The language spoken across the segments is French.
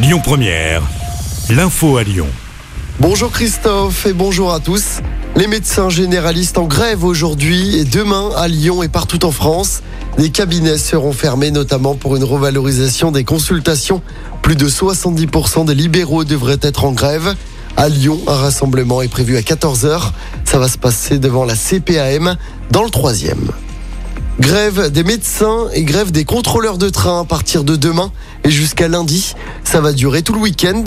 Lyon Première, l'info à Lyon. Bonjour Christophe et bonjour à tous. Les médecins généralistes en grève aujourd'hui et demain à Lyon et partout en France. Les cabinets seront fermés notamment pour une revalorisation des consultations. Plus de 70% des libéraux devraient être en grève. À Lyon, un rassemblement est prévu à 14h. Ça va se passer devant la CPAM dans le troisième. Grève des médecins et grève des contrôleurs de train à partir de demain et jusqu'à lundi. Ça va durer tout le week-end.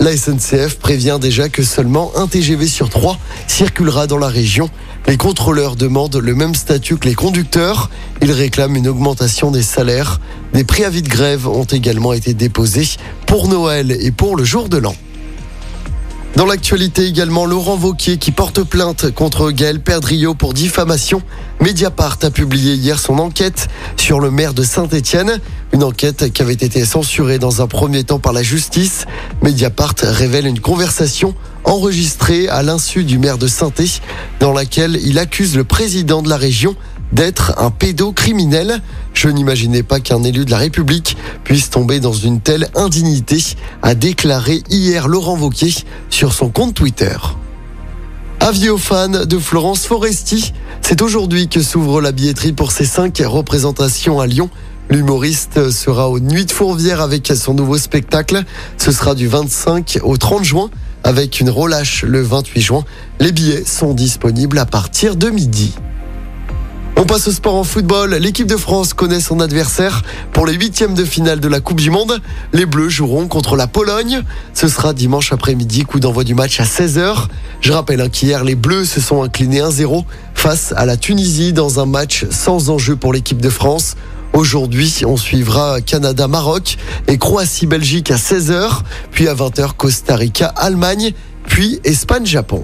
La SNCF prévient déjà que seulement un TGV sur trois circulera dans la région. Les contrôleurs demandent le même statut que les conducteurs. Ils réclament une augmentation des salaires. Des préavis de grève ont également été déposés pour Noël et pour le jour de l'an. Dans l'actualité également, Laurent Vauquier qui porte plainte contre Gaël Perdriau pour diffamation. Mediapart a publié hier son enquête sur le maire de Saint-Étienne. Une enquête qui avait été censurée dans un premier temps par la justice. Mediapart révèle une conversation enregistrée à l'insu du maire de saint dans laquelle il accuse le président de la région d'être un pédocriminel. Je n'imaginais pas qu'un élu de la République puisse tomber dans une telle indignité, a déclaré hier Laurent Vauquier sur son compte Twitter. Avis aux fans de Florence Foresti, c'est aujourd'hui que s'ouvre la billetterie pour ses cinq représentations à Lyon. L'humoriste sera aux Nuits de Fourvière avec son nouveau spectacle. Ce sera du 25 au 30 juin avec une relâche le 28 juin. Les billets sont disponibles à partir de midi. On passe au sport en football. L'équipe de France connaît son adversaire pour les huitièmes de finale de la Coupe du Monde. Les Bleus joueront contre la Pologne. Ce sera dimanche après-midi, coup d'envoi du match à 16h. Je rappelle hein, qu'hier, les Bleus se sont inclinés 1-0 face à la Tunisie dans un match sans enjeu pour l'équipe de France. Aujourd'hui, on suivra Canada-Maroc et Croatie-Belgique à 16h, puis à 20h Costa Rica-Allemagne, puis Espagne-Japon.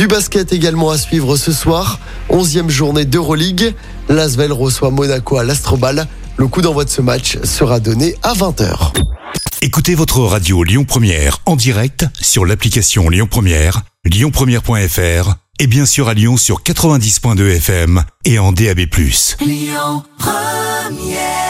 Du basket également à suivre ce soir. Onzième journée d'Euroleague. L'Asvel reçoit Monaco à l'Astrobal. Le coup d'envoi de ce match sera donné à 20h. Écoutez votre radio Lyon Première en direct sur l'application Lyon Première, lyonpremière.fr et bien sûr à Lyon sur 90.2 FM et en DAB+. Lyon Première